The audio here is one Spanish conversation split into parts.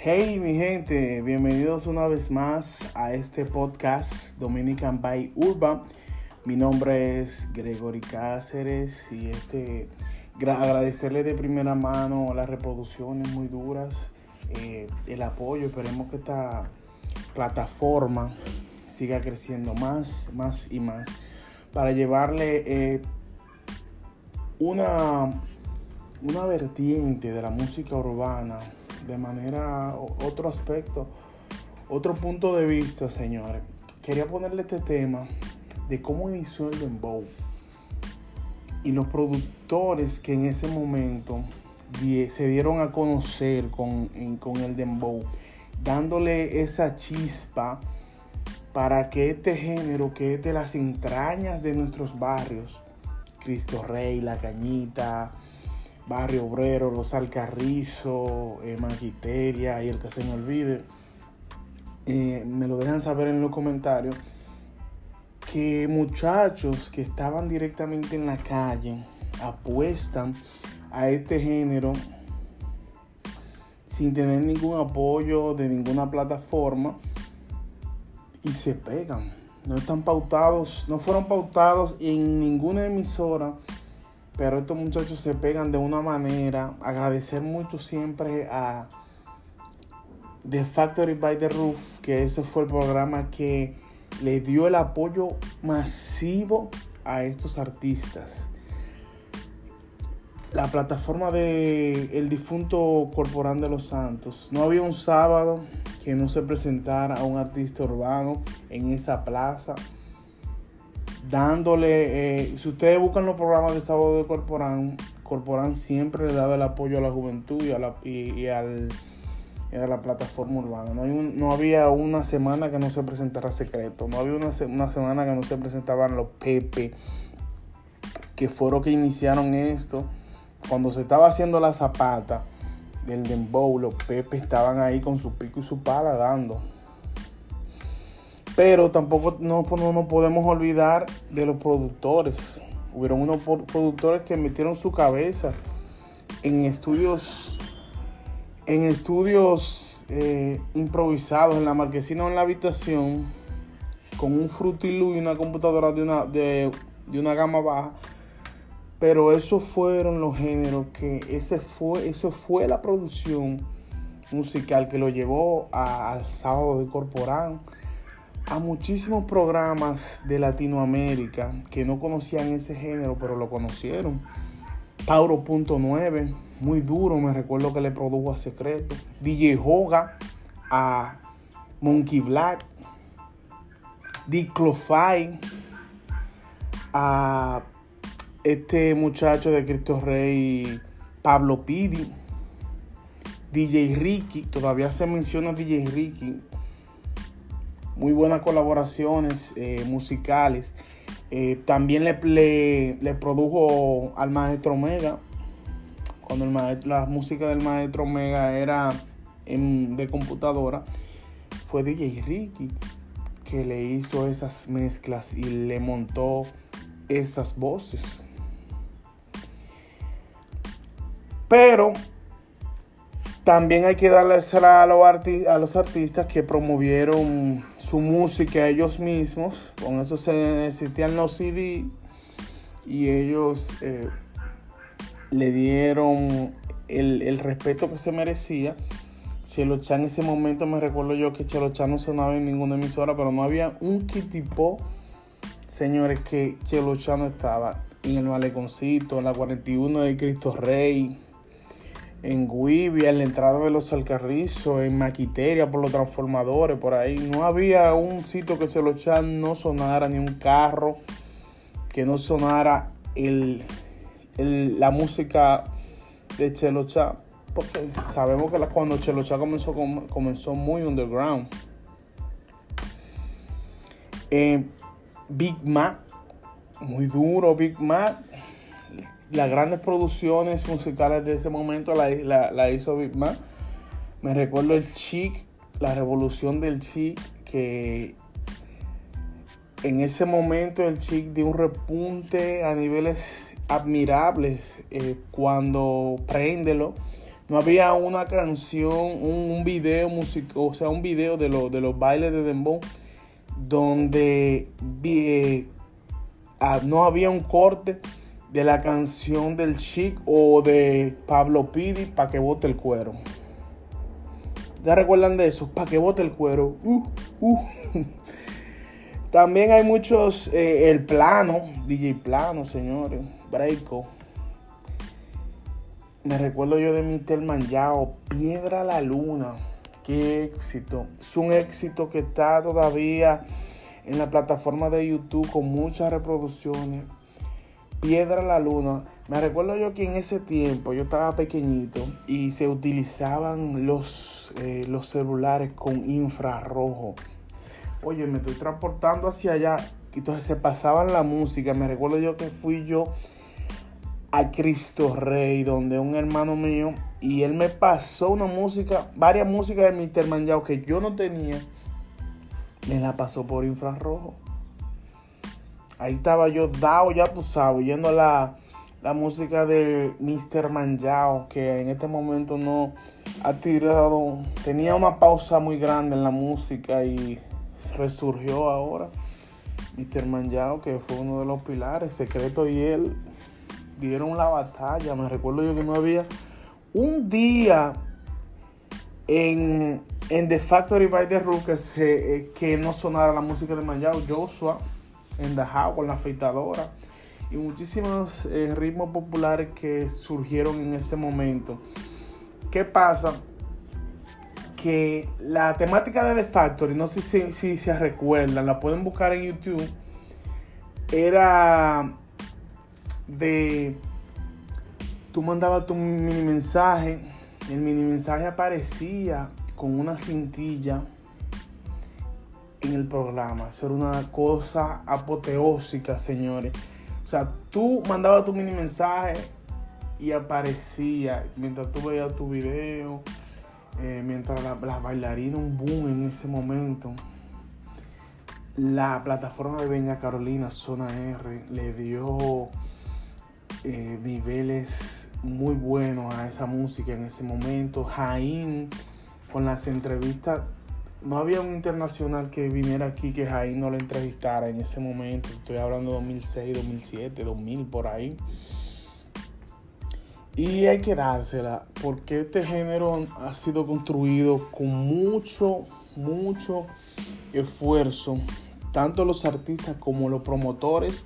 Hey mi gente, bienvenidos una vez más a este podcast Dominican by Urban. Mi nombre es Gregory Cáceres y este agradecerle de primera mano las reproducciones muy duras, eh, el apoyo. Esperemos que esta plataforma siga creciendo más, más y más para llevarle eh, una, una vertiente de la música urbana de manera, otro aspecto, otro punto de vista, señores. Quería ponerle este tema de cómo inició el dembow y los productores que en ese momento se dieron a conocer con, con el dembow, dándole esa chispa para que este género que es de las entrañas de nuestros barrios, Cristo Rey, La Cañita, Barrio Obrero, Los Alcarrizos, eh, y el que se me olvide, eh, me lo dejan saber en los comentarios, que muchachos que estaban directamente en la calle apuestan a este género sin tener ningún apoyo de ninguna plataforma y se pegan. No están pautados, no fueron pautados en ninguna emisora pero estos muchachos se pegan de una manera. Agradecer mucho siempre a The Factory by the Roof, que ese fue el programa que le dio el apoyo masivo a estos artistas. La plataforma de el difunto Corporán de los Santos. No había un sábado que no se presentara a un artista urbano en esa plaza dándole, eh, si ustedes buscan los programas de sábado de Corporán, Corporán siempre le daba el apoyo a la juventud y a la, y, al, a la plataforma urbana. No, no, había una semana que no se presentara secreto, no había una, una semana que no se presentaban los Pepe, que fueron que iniciaron esto. Cuando se estaba haciendo la zapata del dembow, los Pepe estaban ahí con su pico y su pala dando. Pero tampoco no, no, podemos olvidar de los productores. Hubieron unos productores que metieron su cabeza en estudios, en estudios eh, improvisados en la marquesina o en la habitación, con un frutilú y una computadora de una, de, una gama baja. Pero esos fueron los géneros que ese fue, eso fue la producción musical que lo llevó al sábado de Corporán a muchísimos programas de Latinoamérica que no conocían ese género, pero lo conocieron. Tauro.9, muy duro, me recuerdo que le produjo a Secreto. DJ Hoga, a Monkey Black, Dick Clofai, a este muchacho de Cristo Rey, Pablo Pidi, DJ Ricky, todavía se menciona DJ Ricky, muy buenas colaboraciones eh, musicales. Eh, también le, le, produjo al maestro Mega, cuando el la música del maestro Mega era de computadora, fue DJ Ricky que le hizo esas mezclas y le montó esas voces. Pero también hay que darle a, a los artistas que promovieron su música ellos mismos. Con eso se necesitan los CD y ellos eh, le dieron el, respeto que se merecía. Chelo Chan en ese momento me recuerdo yo que Chelo Chan no sonaba en ninguna emisora, pero no había un kitipo, señores, que Chelo Chan no estaba en el Maleconcito, en la 41 de Cristo Rey en Guivia, en la entrada de los Alcarrizos, en Maquiteria, por los transformadores, por ahí. No había un sitio que Chelo Chan no sonara, ni un carro que no sonara la música de Chelo Chan. Porque sabemos que cuando Chelo Chan comenzó, comenzó muy underground. Eh, Big Mac, muy duro Big Mac las grandes producciones musicales de ese momento la, hizo Big Man. Me recuerdo el Chic, la revolución del Chic, que en ese momento el Chic dio un repunte a niveles admirables eh, cuando Préndelo no había una canción, un, video musical, o sea, un video de, de los bailes de Dembow donde eh, ah, no había un corte de la canción del Chic o de Pablo Pidi para que bote el cuero. ¿Ya recuerdan de eso? Para que bote el cuero. Uh, uh. También hay muchos, eh, el plano, DJ plano, señores, Breako. Me recuerdo yo de Mr. Manjao, Piedra la Luna. Qué éxito. Es un éxito que está todavía en la plataforma de YouTube con muchas reproducciones. Piedra la Luna. Me recuerdo yo que en ese tiempo yo estaba pequeñito y se utilizaban los, eh, los celulares con infrarrojo. Oye, me estoy transportando hacia allá. Entonces se pasaban la música. Me recuerdo yo que fui yo a Cristo Rey, donde un hermano mío, y él me pasó una música, varias músicas de Mr. Manjao que yo no tenía, me la pasó por infrarrojo. Ahí estaba yo dado, ya tú sabes, oyendo la, la música de Mr. Manjao, que en este momento no ha tirado, tenía una pausa muy grande en la música y resurgió ahora. Mr. Manjao, que fue uno de los pilares, Secreto y él dieron la batalla. Me recuerdo yo que no había un día en, en The Factory by The Rook que, eh, que no sonara la música de Manjao, Joshua, en The House con la afeitadora y muchísimos eh, ritmos populares que surgieron en ese momento. ¿Qué pasa? Que la temática de The Factory, no sé si, si se recuerdan, la pueden buscar en YouTube, era de tú mandabas tu mini mensaje, el mini mensaje aparecía con una cintilla en el programa. Eso era una cosa apoteósica, señores. O sea, tú mandabas tu mini mensaje y aparecía mientras tú veías tu video, eh, mientras la, la bailarina, un boom en ese momento. La plataforma de Beña Carolina, Zona R, le dio eh, niveles muy buenos a esa música en ese momento. Jaín, con las entrevistas, no había un internacional que viniera aquí que Jaín no lo entrevistara en ese momento. Estoy hablando de 2006, 2007, 2000, por ahí. Y hay que dársela, porque este género ha sido construido con mucho, mucho esfuerzo, tanto los artistas como los promotores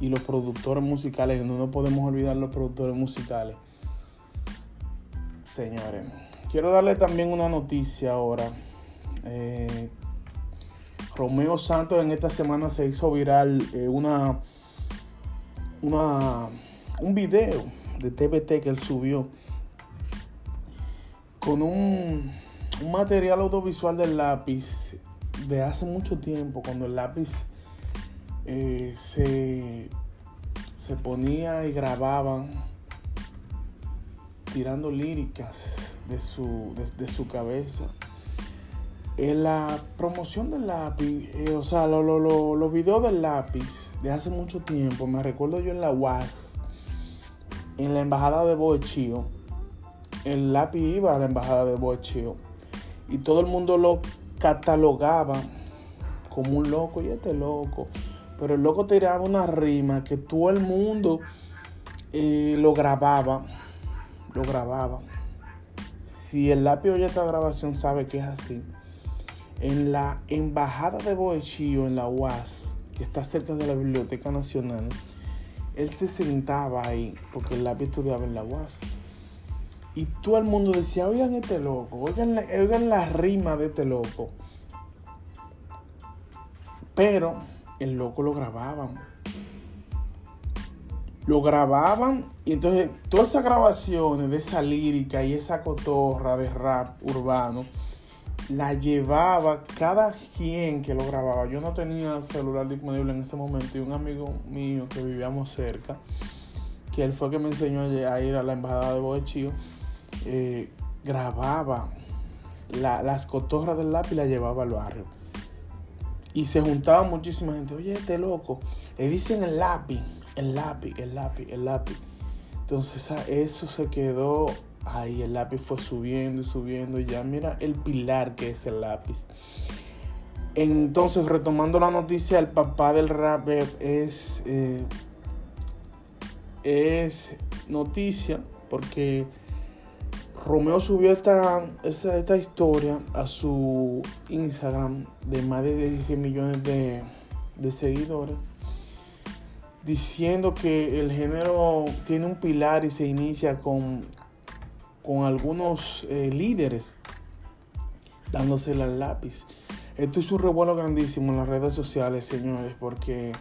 y los productores musicales, no nos podemos olvidar los productores musicales. Señores, quiero darle también una noticia ahora. Eh, Romeo Santos en esta semana se hizo viral eh, una, una, un video de TBT que él subió con un, material audiovisual del lápiz de hace mucho tiempo, cuando el lápiz eh, se, se ponía y grababan tirando líricas de su, de, su cabeza. En la promoción del lápiz, eh, o sea, los videos del lápiz de hace mucho tiempo, me recuerdo yo en la UAS, en la embajada de Boechío, el lápiz iba a la embajada de Boechío y todo el mundo lo catalogaba como un loco y este loco. Pero el loco tiraba una rima que todo el mundo eh, lo grababa. Lo grababa. Si el lápiz oye esta grabación sabe que es así. En la embajada de Boechío, en la UAS, que está cerca de la Biblioteca Nacional, él se sentaba ahí, porque el lápiz estudiaba en la UAS. Y todo el mundo decía, oigan este loco, oigan oigan la rima de este loco. Pero el loco lo grababan. Lo grababan y entonces todas esas grabaciones de esa lírica y esa cotorra de rap urbano la llevaba cada quien que lo grababa. Yo no tenía celular disponible en ese momento y un amigo mío que vivíamos cerca, que él fue que me enseñó a ir a la embajada de Boechío, eh, grababa las cotorras del lápiz y la llevaba al barrio. Y se juntaba muchísima gente. Oye, este loco. Le dicen el lápiz, el lápiz, el lápiz, el lápiz. Entonces eso se quedó Ahí el lápiz fue subiendo y subiendo ya mira el pilar que es el lápiz. Entonces, retomando la noticia, el papá del rap es, eh, es noticia porque Romeo subió esta, esta, historia a su Instagram de más de 16 millones de, seguidores, diciendo que el género tiene un pilar y se inicia con, con algunos eh, líderes dándosela al lápiz. Esto es un revuelo grandísimo en las redes sociales, señores, porque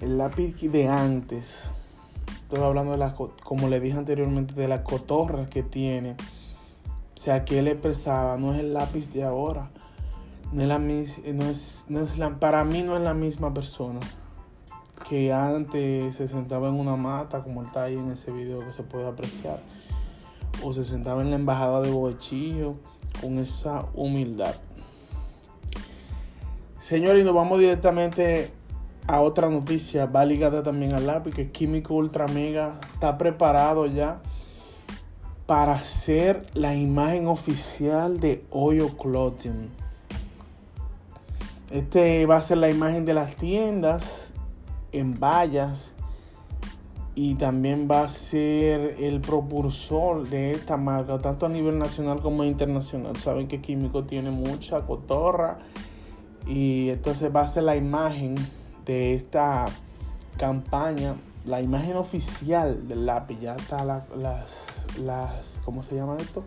el lápiz de antes, estoy hablando de las, como le dije anteriormente, de las cotorras que tiene o sea, que él expresaba, no es el lápiz de ahora. No es la, no es, no es la, para mí no es la misma persona que antes se sentaba en una mata, como está ahí en ese video que se puede apreciar, o se sentaba en la embajada de Boechillo con esa humildad. Señores, nos vamos directamente a otra noticia, va ligada también al lápiz, que Químico Ultra Mega está preparado ya para hacer la imagen oficial de Oyo Clothing. Este va a ser la imagen de las tiendas en vallas y también va a ser el propulsor de esta marca, tanto a nivel nacional como internacional. Saben que Químico tiene mucha cotorra y entonces va a ser la imagen de esta campaña, la imagen oficial del lápiz. Ya está las las, ¿cómo se llama esto?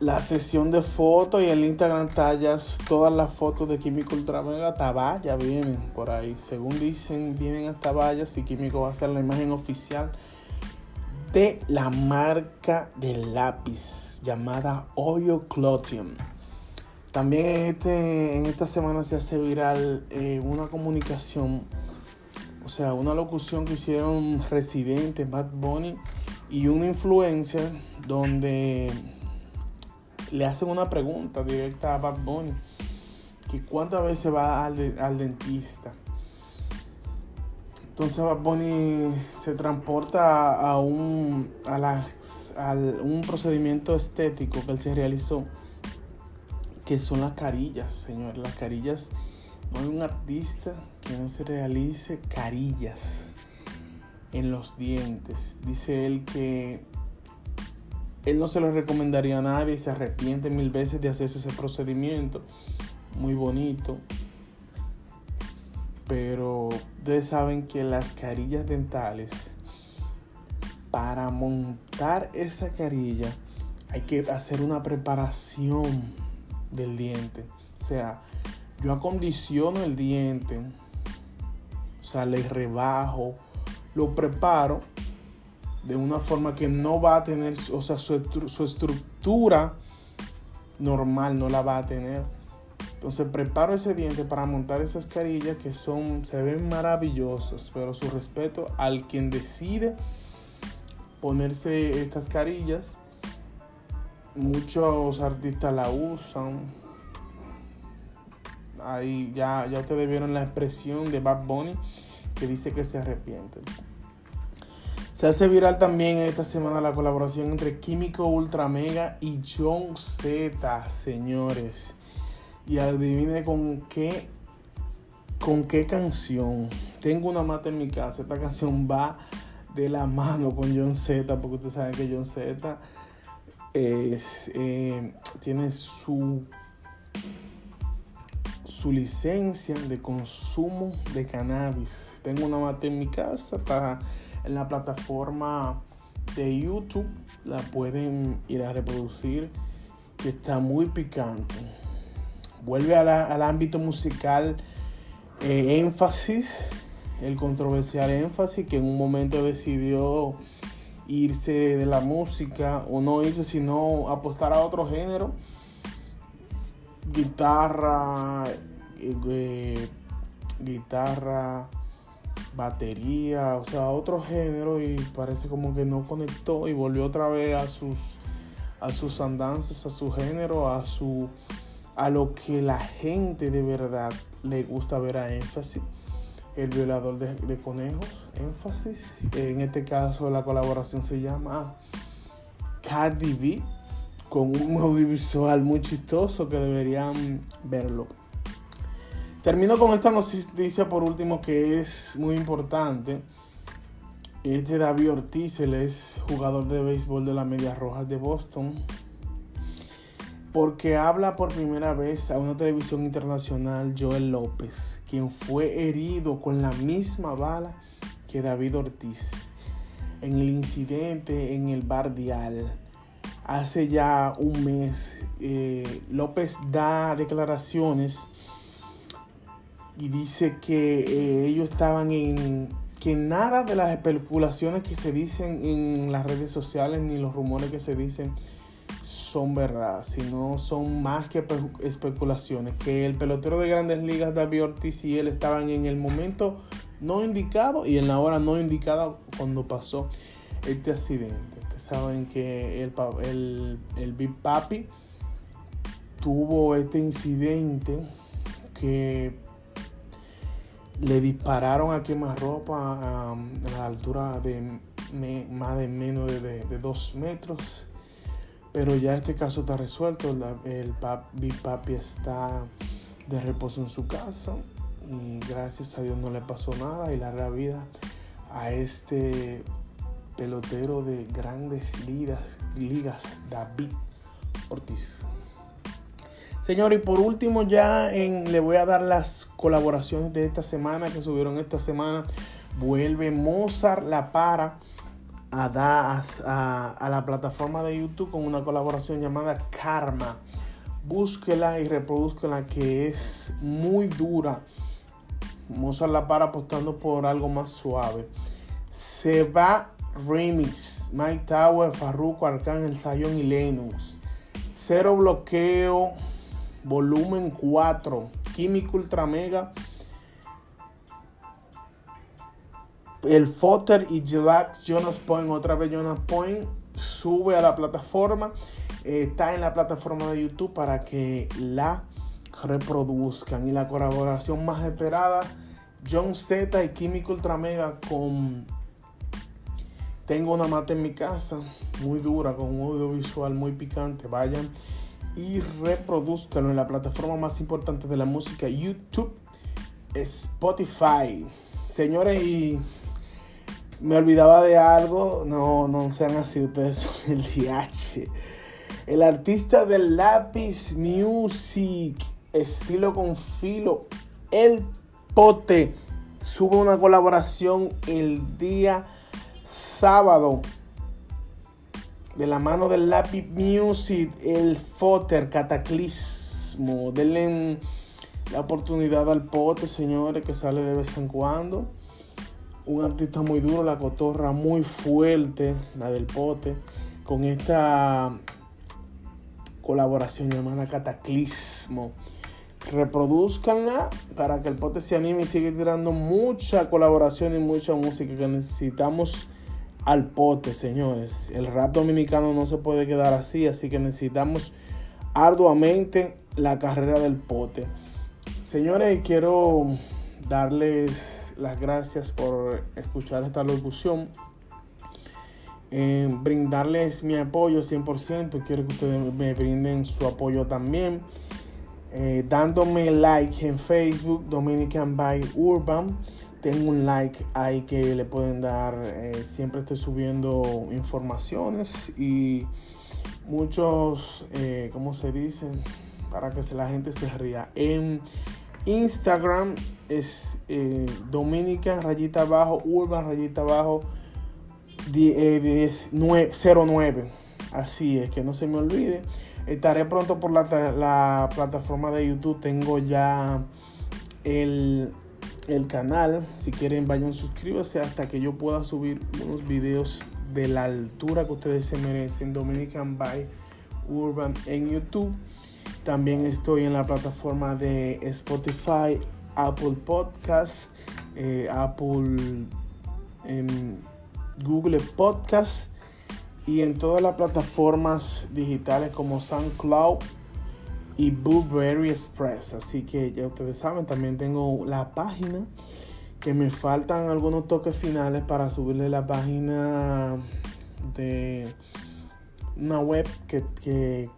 La sesión de fotos y el Instagram tallas todas las fotos de Químico Ultra Mega Tabaya vienen por ahí. Según dicen, vienen hasta vallas y Químico va a ser la imagen oficial de la marca de lápiz llamada Oyo Clotium. También este, en esta semana se hace viral eh, una comunicación o sea, una locución que hicieron Residente, Bad Bunny y una influencer donde le hacen una pregunta directa a Bad Bunny. Que cuántas veces va al, dentista. Entonces Bad Bunny se transporta a un, a, a un procedimiento estético que él se realizó, que son las carillas, señor. Las carillas no hay un artista que no se realice carillas en los dientes. Dice él que él no se lo recomendaría a nadie y se arrepiente mil veces de hacerse ese procedimiento. Muy bonito. Pero ustedes saben que las carillas dentales, para montar esa carilla, hay que hacer una preparación del diente. O sea, yo acondiciono el diente, o le rebajo, lo preparo de una forma que no va a tener, o sea, su, estructura normal no la va a tener. Entonces preparo ese diente para montar esas carillas que son, se ven maravillosas, pero su respeto al quien decide ponerse estas carillas. Muchos artistas la usan, Ahí ya, ya ustedes vieron la expresión de Bad Bunny que dice que se arrepiente. Se hace viral también esta semana la colaboración entre Químico Ultra Mega y John Z, señores. Y adivine con qué con qué canción. Tengo una mata en mi casa. Esta canción va de la mano con John Z, porque ustedes saben que John Z eh, tiene su su licencia de consumo de cannabis. Tengo una mata en mi casa, está en la plataforma de YouTube, la pueden ir a reproducir, que está muy picante. Vuelve al ámbito musical eh, énfasis, el controversial énfasis, que en un momento decidió irse de la música, o no irse, sino apostar a otro género guitarra, eh, guitarra, batería, o sea, otro género y parece como que no conectó y volvió otra vez a sus a sus andanzas, a su género, a su a lo que la gente de verdad le gusta ver a énfasis. el violador de, conejos, énfasis. En este caso la colaboración se llama Cardi B con un audiovisual muy chistoso que deberían verlo. Termino con esta noticia por último que es muy importante. Es de David Ortiz, él es jugador de béisbol de la Medias Rojas de Boston. Porque habla por primera vez a una televisión internacional Joel López, quien fue herido con la misma bala que David Ortiz en el incidente en el Bardial. Hace ya un mes, eh, López da declaraciones y dice que eh, ellos estaban en que nada de las especulaciones que se dicen en las redes sociales ni los rumores que se dicen son verdad, sino son más que especulaciones. Que el pelotero de grandes ligas, David Ortiz y él estaban en el momento no indicado y en la hora no indicada cuando pasó este accidente. Ustedes saben que el, el, el Big Papi tuvo este incidente que le dispararon a quemarropa a la altura de más de menos de, dos metros. Pero ya este caso está resuelto. el papi, papi está de reposo en su casa. Y gracias a Dios no le pasó nada. Y la vida a este pelotero de grandes ligas David Ortiz. Señor, y por último ya le voy a dar las colaboraciones de esta semana que subieron esta semana. Vuelve Mozart La Para a, a, la plataforma de YouTube con una colaboración llamada Karma. Búsquela y reproduzcala que es muy dura. Mozart La Para apostando por algo más suave. Se va Remix, Mike Tower, Farruko, Arcángel, Zion y Lennox. Cero bloqueo volumen 4, Químico Ultra Mega, el Fotter y Jilax Jonas Point, otra vez Jonas Point, sube a la plataforma, está en la plataforma de YouTube para que la reproduzcan. Y la colaboración más esperada, John Z y Químico Ultra Mega con Tengo una mata en mi casa, muy dura, con un audiovisual muy picante. Vayan y reproduzcanlo en la plataforma más importante de la música, YouTube, Spotify. Señores, y me olvidaba de algo, no, no sean así, ustedes son el DH. El artista del lápiz music, estilo con filo, el pote, sube una colaboración el día sábado de la mano del Lápiz Music, el Foter Cataclismo. Denle la oportunidad al pote, señores, que sale de vez en cuando. Un artista muy duro, la cotorra muy fuerte, la del pote, con esta colaboración llamada Cataclismo. Reproduzcanla para que el pote se anime y siga tirando mucha colaboración y mucha música que necesitamos al pote, señores. El rap dominicano no se puede quedar así, así que necesitamos arduamente la carrera del pote. Señores, quiero darles las gracias por escuchar esta locución. Eh, brindarles mi apoyo 100%. Quiero que ustedes me brinden su apoyo también. Eh, dándome like en Facebook, Dominican by Urban tengo un like ahí que le pueden dar. Eh, siempre estoy subiendo informaciones y muchos, eh, ¿cómo se dice? Para que la gente se ría. En Instagram es eh, Dominican rayita abajo, Urban rayita abajo 09. Eh, Así es, que no se me olvide. Estaré pronto por la, la plataforma de YouTube. Tengo ya el el canal. Si quieren, vayan, suscríbanse hasta que yo pueda subir unos videos de la altura que ustedes se merecen. Dominican by Urban en YouTube. También estoy en la plataforma de Spotify, Apple Podcast, eh, Apple, Google Podcast y en todas las plataformas digitales como SoundCloud y Blueberry Express. Así que ya ustedes saben, también tengo la página que me faltan algunos toques finales para subirle la página de una web que, que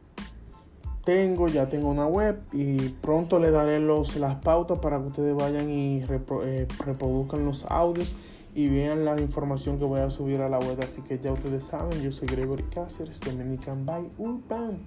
tengo, ya tengo una web y pronto le daré los, las pautas para que ustedes vayan y eh, reproduzcan los audios y vean la información que voy a subir a la web. Así que ya ustedes saben, yo soy Gregory Cáceres, Dominican by Urban.